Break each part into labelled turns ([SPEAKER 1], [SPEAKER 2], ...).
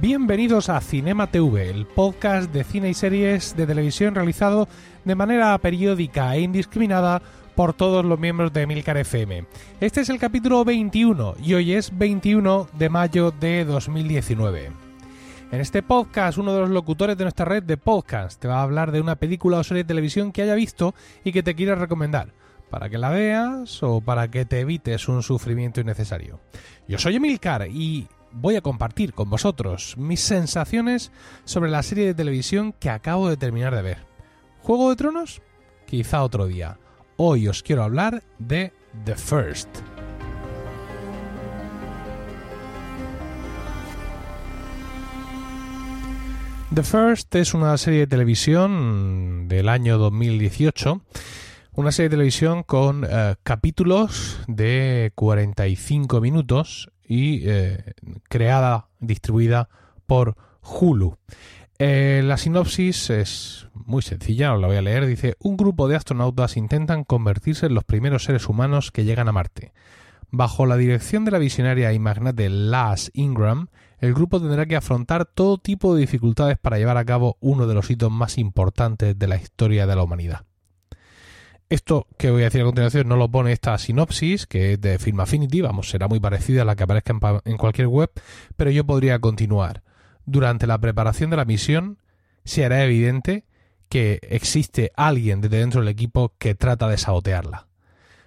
[SPEAKER 1] Bienvenidos a Cinema TV, el podcast de cine y series de televisión realizado de manera periódica e indiscriminada por todos los miembros de Milcar FM. Este es el capítulo 21 y hoy es 21 de mayo de 2019. En este podcast, uno de los locutores de nuestra red de podcast te va a hablar de una película o serie de televisión que haya visto y que te quiera recomendar, para que la veas o para que te evites un sufrimiento innecesario. Yo soy Emilcar y voy a compartir con vosotros mis sensaciones sobre la serie de televisión que acabo de terminar de ver. ¿Juego de Tronos? Quizá otro día. Hoy os quiero hablar de The First. The First es una serie de televisión del año 2018 una serie de televisión con eh, capítulos de 45 minutos y eh, creada, distribuida por Hulu. Eh, la sinopsis es muy sencilla, os la voy a leer. Dice, un grupo de astronautas intentan convertirse en los primeros seres humanos que llegan a Marte. Bajo la dirección de la visionaria y magnate Laz Ingram, el grupo tendrá que afrontar todo tipo de dificultades para llevar a cabo uno de los hitos más importantes de la historia de la humanidad. Esto que voy a decir a continuación no lo pone esta sinopsis, que es de Film Affinity, vamos, será muy parecida a la que aparezca en, cualquier web, pero yo podría continuar. Durante la preparación de la misión, se hará evidente que existe alguien desde dentro del equipo que trata de sabotearla.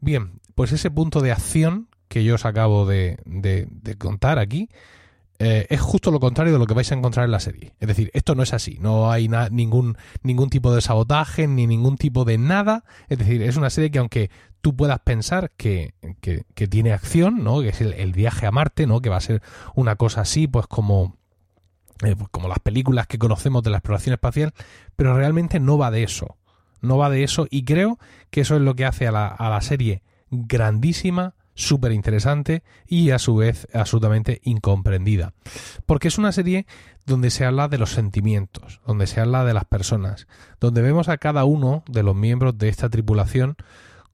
[SPEAKER 1] Bien, pues ese punto de acción que yo os acabo de contar aquí eh, es justo lo contrario de lo que vais a encontrar en la serie. Es decir, esto no es así, no hay ningún, ningún tipo de sabotaje ni ningún tipo de nada. Es decir, es una serie que aunque tú puedas pensar que, que, tiene acción, ¿no? que es el, viaje a Marte, ¿no? que va a ser una cosa así, pues como, eh, pues como las películas que conocemos de la exploración espacial, pero realmente no va de eso. No va de eso y creo que eso es lo que hace a la, a la serie grandísima, súper interesante y a su vez absolutamente incomprendida. Porque es una serie donde se habla de los sentimientos, donde se habla de las personas, donde vemos a cada uno de los miembros de esta tripulación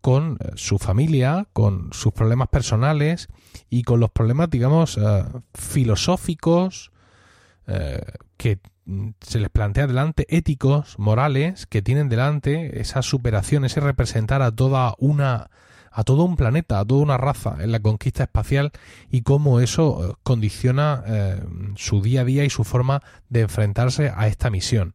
[SPEAKER 1] con eh, su familia, con sus problemas personales y con los problemas, digamos, eh, filosóficos eh, que se les plantea delante, éticos, morales, que tienen delante esa superación, ese representar a toda una a todo un planeta, a toda una raza en la conquista espacial y cómo eso eh, condiciona eh, su día a día y su forma de enfrentarse a esta misión.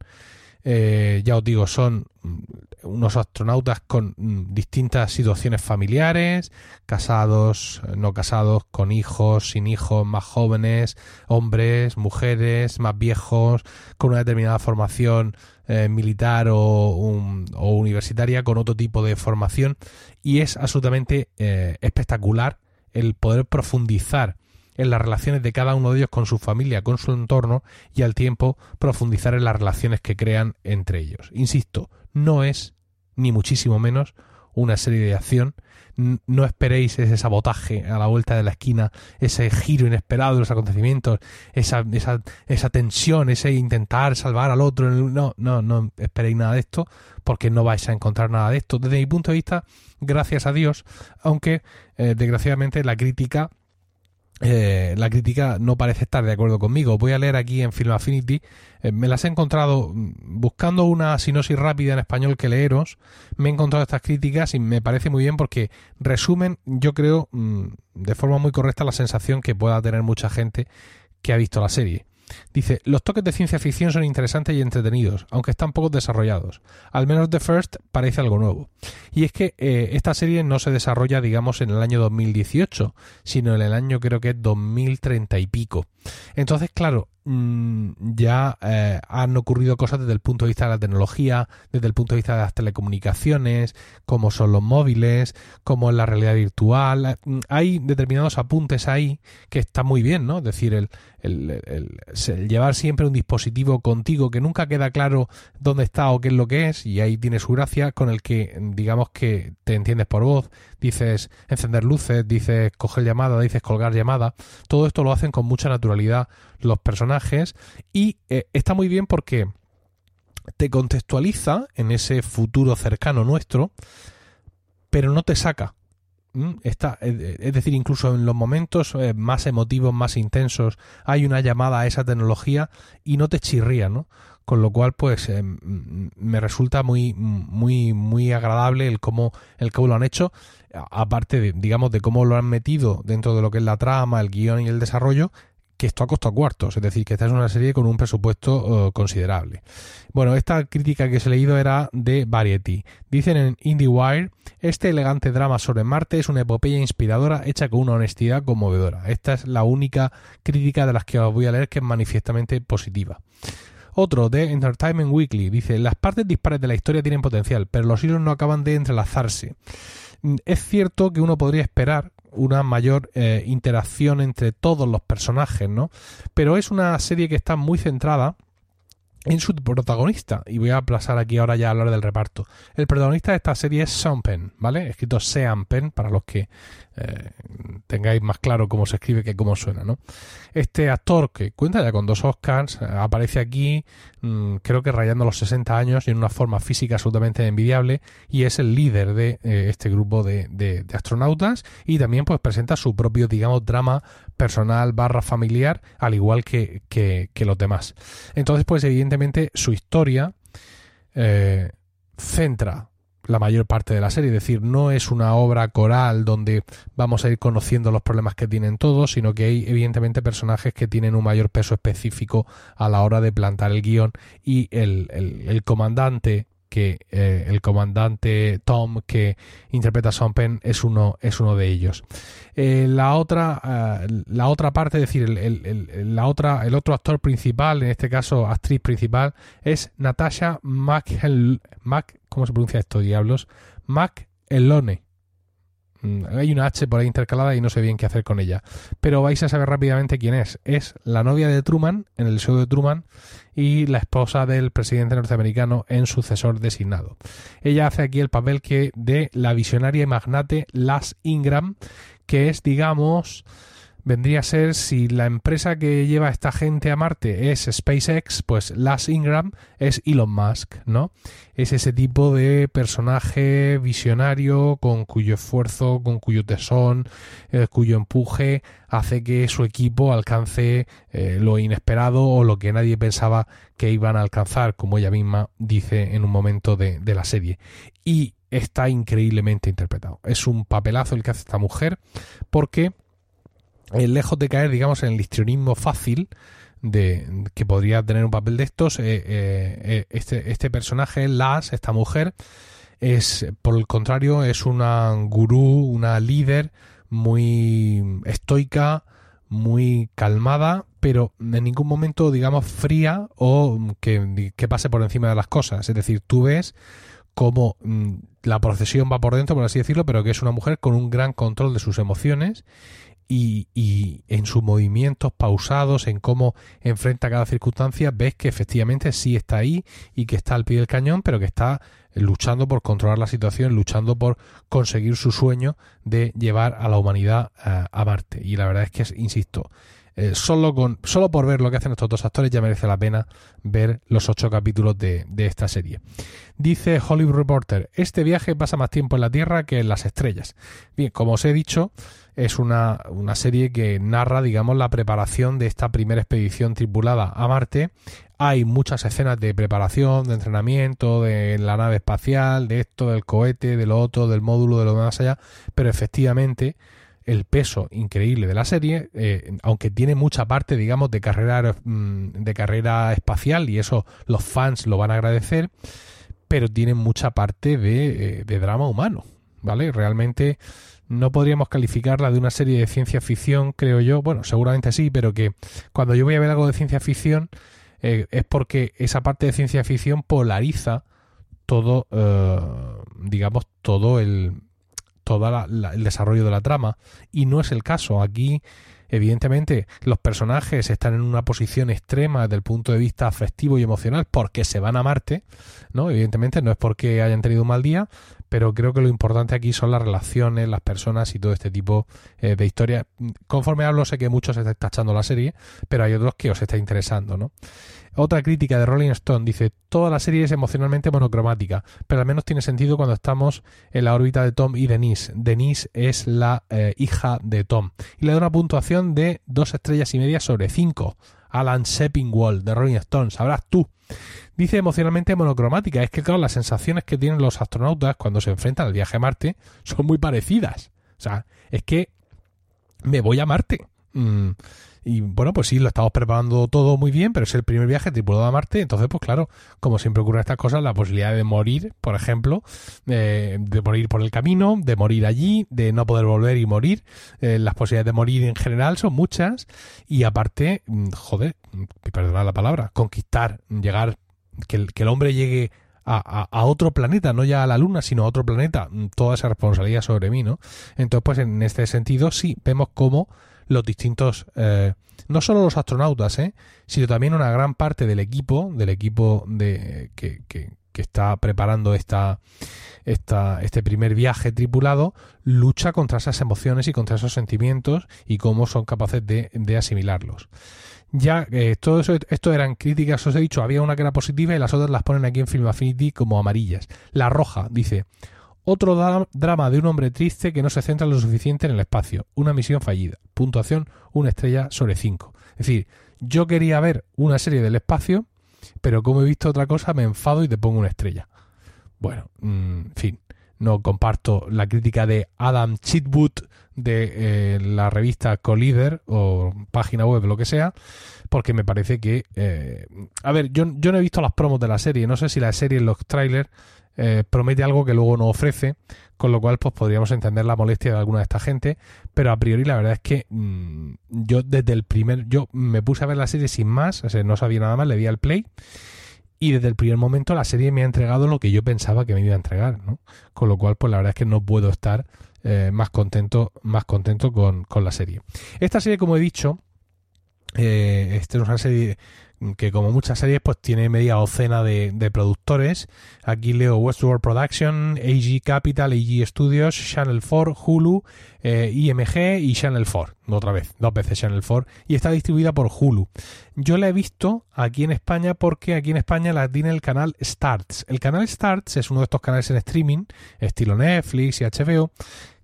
[SPEAKER 1] Eh, ya os digo, son mm, unos astronautas con mm, distintas situaciones familiares, casados, no casados, con hijos, sin hijos, más jóvenes, hombres, mujeres, más viejos, con una determinada formación eh, militar o, universitaria con otro tipo de formación y es absolutamente eh, espectacular el poder profundizar en las relaciones de cada uno de ellos con su familia, con su entorno y al tiempo profundizar en las relaciones que crean entre ellos. Insisto, no es ni muchísimo menos una serie de acción no esperéis ese sabotaje a la vuelta de la esquina, ese giro inesperado de los acontecimientos, esa, esa, esa tensión, ese intentar salvar al otro. No, no, no esperéis nada de esto, porque no vais a encontrar nada de esto. Desde mi punto de vista, gracias a Dios, aunque eh, desgraciadamente la crítica eh, la crítica no parece estar de acuerdo conmigo. Voy a leer aquí en Film Affinity. Eh, me las he encontrado mm, buscando una sinosis rápida en español que leeros. Me he encontrado estas críticas y me parece muy bien porque resumen, yo creo, mm, de forma muy correcta la sensación que pueda tener mucha gente que ha visto la serie. Dice, los toques de ciencia ficción son interesantes y entretenidos, aunque están poco desarrollados. Al menos The First parece algo nuevo. Y es que eh, esta serie no se desarrolla, digamos, en el año 2018, sino en el año creo que es 2030 y pico. Entonces, claro, mm, ya eh, han ocurrido cosas desde el punto de vista de la tecnología, desde el punto de vista de las telecomunicaciones, como son los móviles, como es la realidad virtual. Mm, hay determinados apuntes ahí que está muy bien, ¿no? Es decir, el, llevar siempre un dispositivo contigo que nunca queda claro dónde está o qué es lo que es, y ahí tiene su gracia, con el que digamos que te entiendes por voz, dices encender luces, dices coger llamada, dices colgar llamada, todo esto lo hacen con mucha naturalidad los personajes y eh, está muy bien porque te contextualiza en ese futuro cercano nuestro, pero no te saca está, es decir, incluso en los momentos eh, más emotivos, más intensos, hay una llamada a esa tecnología y no te chirría, ¿no? Con lo cual, pues, eh, me resulta muy, muy, muy agradable el cómo, el cómo lo han hecho, aparte, de, digamos, de cómo lo han metido dentro de lo que es la trama, el guion y el desarrollo, que esto ha costado cuartos, es decir, que esta es una serie con un presupuesto eh, considerable. Bueno, esta crítica que os he leído era de Variety. Dicen en IndieWire, este elegante drama sobre Marte es una epopeya inspiradora hecha con una honestidad conmovedora. Esta es la única crítica de las que os voy a leer que es manifiestamente positiva. Otro de Entertainment Weekly dice, las partes dispares de la historia tienen potencial, pero los hilos no acaban de entrelazarse. Mm, es cierto que uno podría esperar una mayor eh, interacción entre todos los personajes, ¿no? Pero es una serie que está muy centrada en su protagonista. Y voy a pasar aquí ahora ya a hablar del reparto. El protagonista de esta serie es Sean Penn, ¿vale? Escrito Sean Penn, para los que eh, tengáis más claro cómo se escribe que cómo suena, ¿no? Este actor que cuenta ya con dos Oscars, eh, aparece aquí, mm, creo que rayando los 60 años y en una forma física absolutamente envidiable, y es el líder de eh, este grupo de, de, astronautas, y también pues presenta su propio, digamos, drama personal barra familiar, al igual que, que, los demás. Entonces, pues evidentemente su historia centra la mayor parte de la serie, es decir, no es una obra coral donde vamos a ir conociendo los problemas que tienen todos, sino que hay evidentemente personajes que tienen un mayor peso específico a la hora de plantar el guion y el, el, comandante que eh, el comandante Tom que interpreta a Sean Penn es uno es uno de ellos eh, la otra eh, la otra parte es decir el, la otra el otro actor principal en este caso actriz principal es Natasha McHel Mac ¿Cómo se pronuncia esto, diablos? Mac Elone. Mm, hay una H por ahí intercalada y no sé bien qué hacer con ella. Pero vais a saber rápidamente quién es. Es la novia de Truman en el show de Truman y la esposa del presidente norteamericano en sucesor designado. Ella hace aquí el papel que de la visionaria y magnate Las Ingram, que es, digamos, vendría a ser si la empresa que lleva a esta gente a Marte es SpaceX, pues Las Ingram es Elon Musk, ¿no? Es ese tipo de personaje visionario con cuyo esfuerzo, con cuyo tesón, eh, cuyo empuje hace que su equipo alcance eh, lo inesperado o lo que nadie pensaba que iban a alcanzar, como ella misma dice en un momento de, de la serie. Y está increíblemente interpretado. Es un papelazo el que hace esta mujer porque eh, lejos de caer, digamos, en el histrionismo fácil de que podría tener un papel de estos, eh, eh, este, este personaje, Las, esta mujer, es, por el contrario, es una gurú, una líder muy estoica, muy calmada, pero en ningún momento, digamos, fría o que, que pase por encima de las cosas. Es decir, tú ves cómo mm, la procesión va por dentro, por así decirlo, pero que es una mujer con un gran control de sus emociones y, en sus movimientos pausados, en cómo enfrenta cada circunstancia, ves que efectivamente sí está ahí y que está al pie del cañón, pero que está luchando por controlar la situación, luchando por conseguir su sueño de llevar a la humanidad a, Marte. Y la verdad es que, insisto, eh, solo, con, solo por ver lo que hacen estos dos actores ya merece la pena ver los ocho capítulos de, esta serie. Dice Hollywood Reporter, este viaje pasa más tiempo en la Tierra que en las estrellas. Bien, como os he dicho, es una, una serie que narra, digamos, la preparación de esta primera expedición tripulada a Marte. Hay muchas escenas de preparación, de entrenamiento, de la nave espacial, de esto, del cohete, de lo otro, del módulo, de lo más allá, pero efectivamente el peso increíble de la serie, eh, aunque tiene mucha parte, digamos, de carrera, mm, de carrera espacial, y eso los fans lo van a agradecer, pero tiene mucha parte de, eh, de drama humano, ¿vale? Realmente no podríamos calificarla de una serie de ciencia ficción, creo yo. Bueno, seguramente sí, pero que cuando yo voy a ver algo de ciencia ficción eh, es porque esa parte de ciencia ficción polariza todo, eh, digamos, todo el, todo el desarrollo de la trama. Y no es el caso. Aquí Evidentemente, los personajes están en una posición extrema desde el punto de vista afectivo y emocional porque se van a Marte, ¿no? Evidentemente no es porque hayan tenido un mal día, pero creo que lo importante aquí son las relaciones, las personas y todo este tipo eh, de historias. Conforme hablo, sé que muchos estáis tachando la serie, pero hay otros que os está interesando, ¿no? Otra crítica de Rolling Stone dice, toda la serie es emocionalmente monocromática, pero al menos tiene sentido cuando estamos en la órbita de Tom y Denise. Denise es la eh, hija de Tom. Y le da una puntuación de dos estrellas y media sobre cinco. Alan Seppingwall de Rolling Stone, sabrás tú. Dice emocionalmente monocromática, es que claro, las sensaciones que tienen los astronautas cuando se enfrentan al viaje a Marte son muy parecidas. O sea, es que me voy a Marte. Mm, y bueno, pues sí, lo estamos preparando todo muy bien, pero es el primer viaje tripulado a Marte. Entonces, pues claro, como siempre ocurren estas cosas, la posibilidad de morir, por ejemplo, de morir por el camino, de morir allí, de no poder volver y morir, eh, las posibilidades de morir en general son muchas. Y aparte, mm, joder, perdonad la palabra, conquistar, llegar, que el, que el hombre llegue a, a, otro planeta, no ya a la Luna, sino a otro planeta, mm, toda esa responsabilidad sobre mí, ¿no? Entonces, pues en este sentido, sí, vemos cómo los distintos, eh, no solo los astronautas, eh, sino también una gran parte del equipo, del equipo de, que, que, está preparando esta, esta, este primer viaje tripulado, lucha contra esas emociones y contra esos sentimientos y cómo son capaces de, de asimilarlos. Ya, eh, todo eso, esto eran críticas, os he dicho, había una que era positiva y las otras las ponen aquí en Film Affinity como amarillas. La roja dice, otro drama de un hombre triste que no se centra lo suficiente en el espacio. Una misión fallida. Puntuación, una estrella sobre cinco. Es decir, yo quería ver una serie del espacio, pero como he visto otra cosa, me enfado y te pongo una estrella. Bueno, mm, en fin, no comparto la crítica de Adam Chitwood de eh, la revista Collider o página web, lo que sea, porque me parece que... Eh, a ver, yo, yo no he visto las promos de la serie, no sé si la serie en los trailers eh, promete algo que luego no ofrece, con lo cual pues podríamos entender la molestia de alguna de esta gente, pero a priori la verdad es que mm, yo desde el primer, yo me puse a ver la serie sin más, no sabía nada más, le di al play y desde el primer momento la serie me ha entregado lo que yo pensaba que me iba a entregar, ¿no? Con lo cual pues la verdad es que no puedo estar eh, más contento, más contento con, con, la serie. Esta serie, como he dicho, eh, esta es una serie que como muchas series pues tiene media docena de, productores. Aquí leo Westworld Production, AG Capital, AG Studios, Channel 4, Hulu, eh, IMG y Channel 4. Otra vez, dos veces Channel 4. Y está distribuida por Hulu. Yo la he visto aquí en España porque aquí en España la tiene el canal Starts. El canal Starts es uno de estos canales en streaming, estilo Netflix y HBO,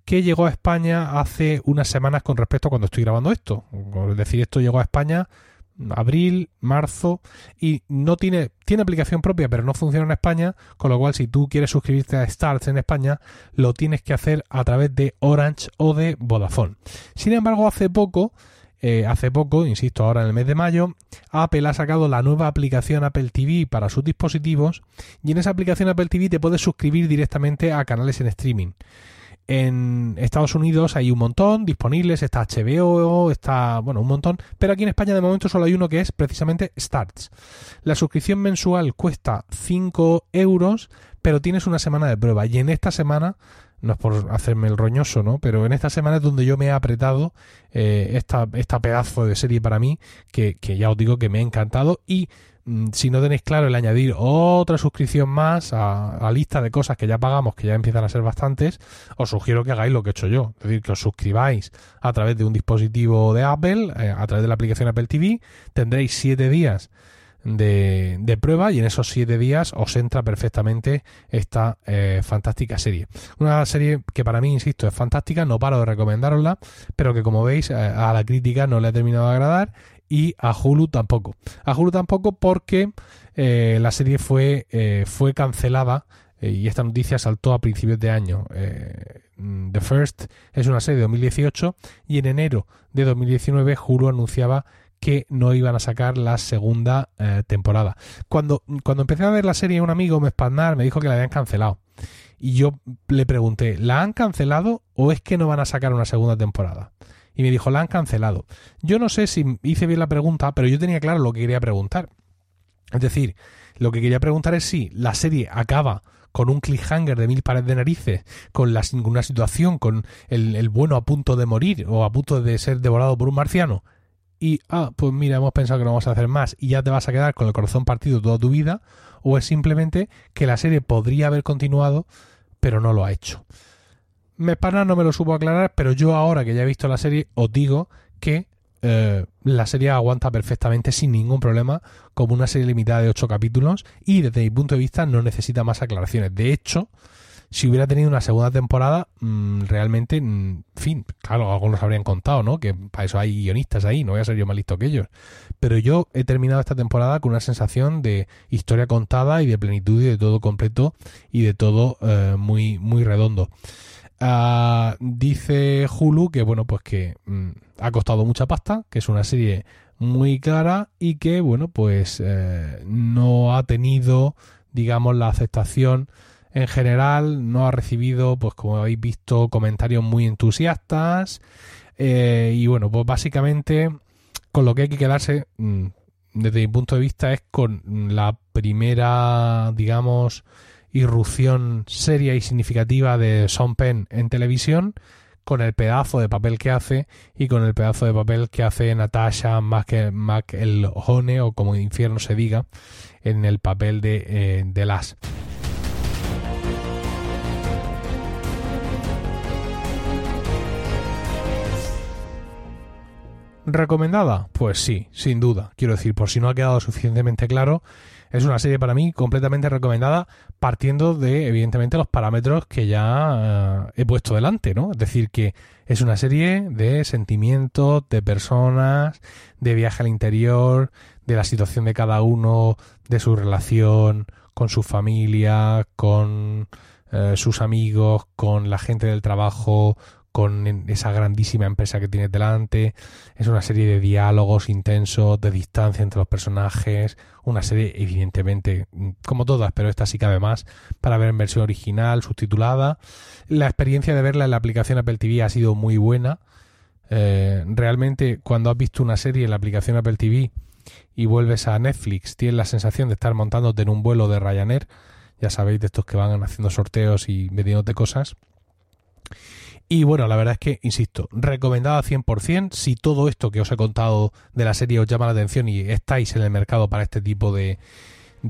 [SPEAKER 1] que llegó a España hace unas semanas con respecto a cuando estoy grabando esto. Es decir, esto llegó a España abril, marzo y no tiene tiene aplicación propia pero no funciona en España, con lo cual si tú quieres suscribirte a Starts en España lo tienes que hacer a través de Orange o de Vodafone. Sin embargo, hace poco eh, hace poco, insisto, ahora en el mes de mayo, Apple ha sacado la nueva aplicación Apple TV para sus dispositivos y en esa aplicación Apple TV te puedes suscribir directamente a canales en streaming. En Estados Unidos hay un montón disponibles, está HBO, está, bueno, un montón, pero aquí en España de momento solo hay uno que es precisamente Starts. La suscripción mensual cuesta 5 euros, pero tienes una semana de prueba y en esta semana, no es por hacerme el roñoso, ¿no? Pero en esta semana es donde yo me he apretado eh, esta, esta pedazo de serie para mí, que, que ya os digo que me ha encantado y si no tenéis claro el añadir otra suscripción más a la lista de cosas que ya pagamos, que ya empiezan a ser bastantes, os sugiero que hagáis lo que he hecho yo. Es decir, que os suscribáis a través de un dispositivo de Apple, eh, a través de la aplicación Apple TV. Tendréis siete días de, prueba y en esos siete días os entra perfectamente esta eh, fantástica serie. Una serie que para mí, insisto, es fantástica, no paro de recomendarosla, pero que como veis eh, a la crítica no le ha terminado de agradar y a Hulu tampoco. A Hulu tampoco porque eh, la serie fue, eh, fue cancelada eh, y esta noticia saltó a principios de año. The First es una serie de 2018 y en enero de 2019 Hulu anunciaba que no iban a sacar la segunda temporada. Cuando, cuando empecé a ver la serie un amigo me espandar me dijo que la habían cancelado. Y yo le pregunté, ¿la han cancelado o es que no van a sacar una segunda temporada? Y me dijo, la han cancelado. Yo no sé si hice bien la pregunta, pero yo tenía claro lo que quería preguntar. Es decir, lo que quería preguntar es si la serie acaba con un cliffhanger de mil pares de narices, con la, una situación, con el, el bueno a punto de morir o a punto de ser devorado por un marciano, y, ah, pues mira, hemos pensado que no vamos a hacer más y ya te vas a quedar con el corazón partido toda tu vida, o es simplemente que la serie podría haber continuado, pero no lo ha hecho. Mespana no me lo supo aclarar, pero yo ahora que ya he visto la serie, os digo que eh, la serie aguanta perfectamente sin ningún problema como una serie limitada de 8 capítulos y desde mi punto de vista no necesita más aclaraciones. De hecho, si hubiera tenido una segunda temporada, mm, realmente, mm, fin, claro, algunos habrían contado, ¿no? Que para eso hay guionistas ahí, no voy a ser yo más listo que ellos. Pero yo he terminado esta temporada con una sensación de historia contada y de plenitud y de todo completo y de todo eh, muy, muy redondo. Ah, dice Hulu que, bueno, pues que mm, ha costado mucha pasta, que es una serie muy clara y que, bueno, pues eh, no ha tenido, digamos, la aceptación en general no ha recibido, pues como habéis visto, comentarios muy entusiastas. Eh, y bueno, pues básicamente con lo que hay que quedarse, mm, desde mi punto de vista, es con la primera, digamos, irrupción seria y significativa de Sean Penn en televisión, con el pedazo de papel que hace y con el pedazo de papel que hace Natasha McElhone, o como infierno se diga, en el papel de, eh, de Las. ¿Recomendada? Pues sí, sin duda. Quiero decir, por si no ha quedado suficientemente claro, es una serie para mí completamente recomendada partiendo de, evidentemente, los parámetros que ya eh, he puesto delante, ¿no? Es decir, que es una serie de sentimientos, de personas, de viaje al interior, de la situación de cada uno, de su relación con su familia, con eh, sus amigos, con la gente del trabajo, con esa grandísima empresa que tiene delante. Es una serie de diálogos intensos, de distancia entre los personajes. Una serie, evidentemente, como todas, pero esta sí cabe más, para ver en versión original, subtitulada. La experiencia de verla en la aplicación Apple TV ha sido muy buena. Eh, realmente, cuando has visto una serie en la aplicación Apple TV y vuelves a Netflix, tienes la sensación de estar montándote en un vuelo de Ryanair. Ya sabéis, de estos que van haciendo sorteos y vendiéndote cosas. Y bueno, la verdad es que, insisto, recomendada 100%. Si todo esto que os he contado de la serie os llama la atención y estáis en el mercado para este tipo de,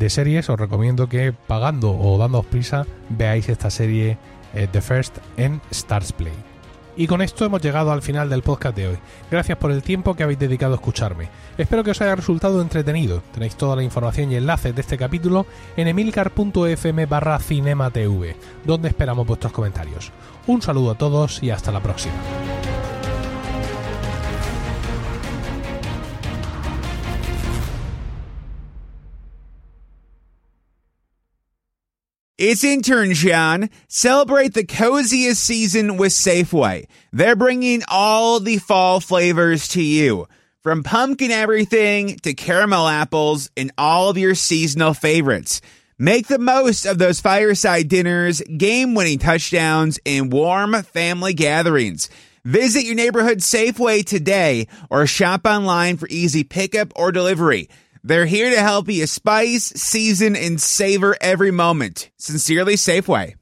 [SPEAKER 1] series, os recomiendo que pagando o dándoos prisa veáis esta serie eh, The First en Stars Play. Y con esto hemos llegado al final del podcast de hoy. Gracias por el tiempo que habéis dedicado a escucharme. Espero que os haya resultado entretenido. Tenéis toda la información y enlaces de este capítulo en emilcar.fm barra cinematv, donde esperamos vuestros comentarios. Un saludo a todos y hasta la próxima.
[SPEAKER 2] It's intern John. Celebrate the coziest season with Safeway. They're bringing all the fall flavors to you. From pumpkin everything to caramel apples and all of your seasonal favorites. Make the most of those fireside dinners, game winning touchdowns, and warm family gatherings. Visit your neighborhood Safeway today or shop online for easy pickup or delivery. They're here to help you spice, season, and savor every moment. Sincerely, Safeway.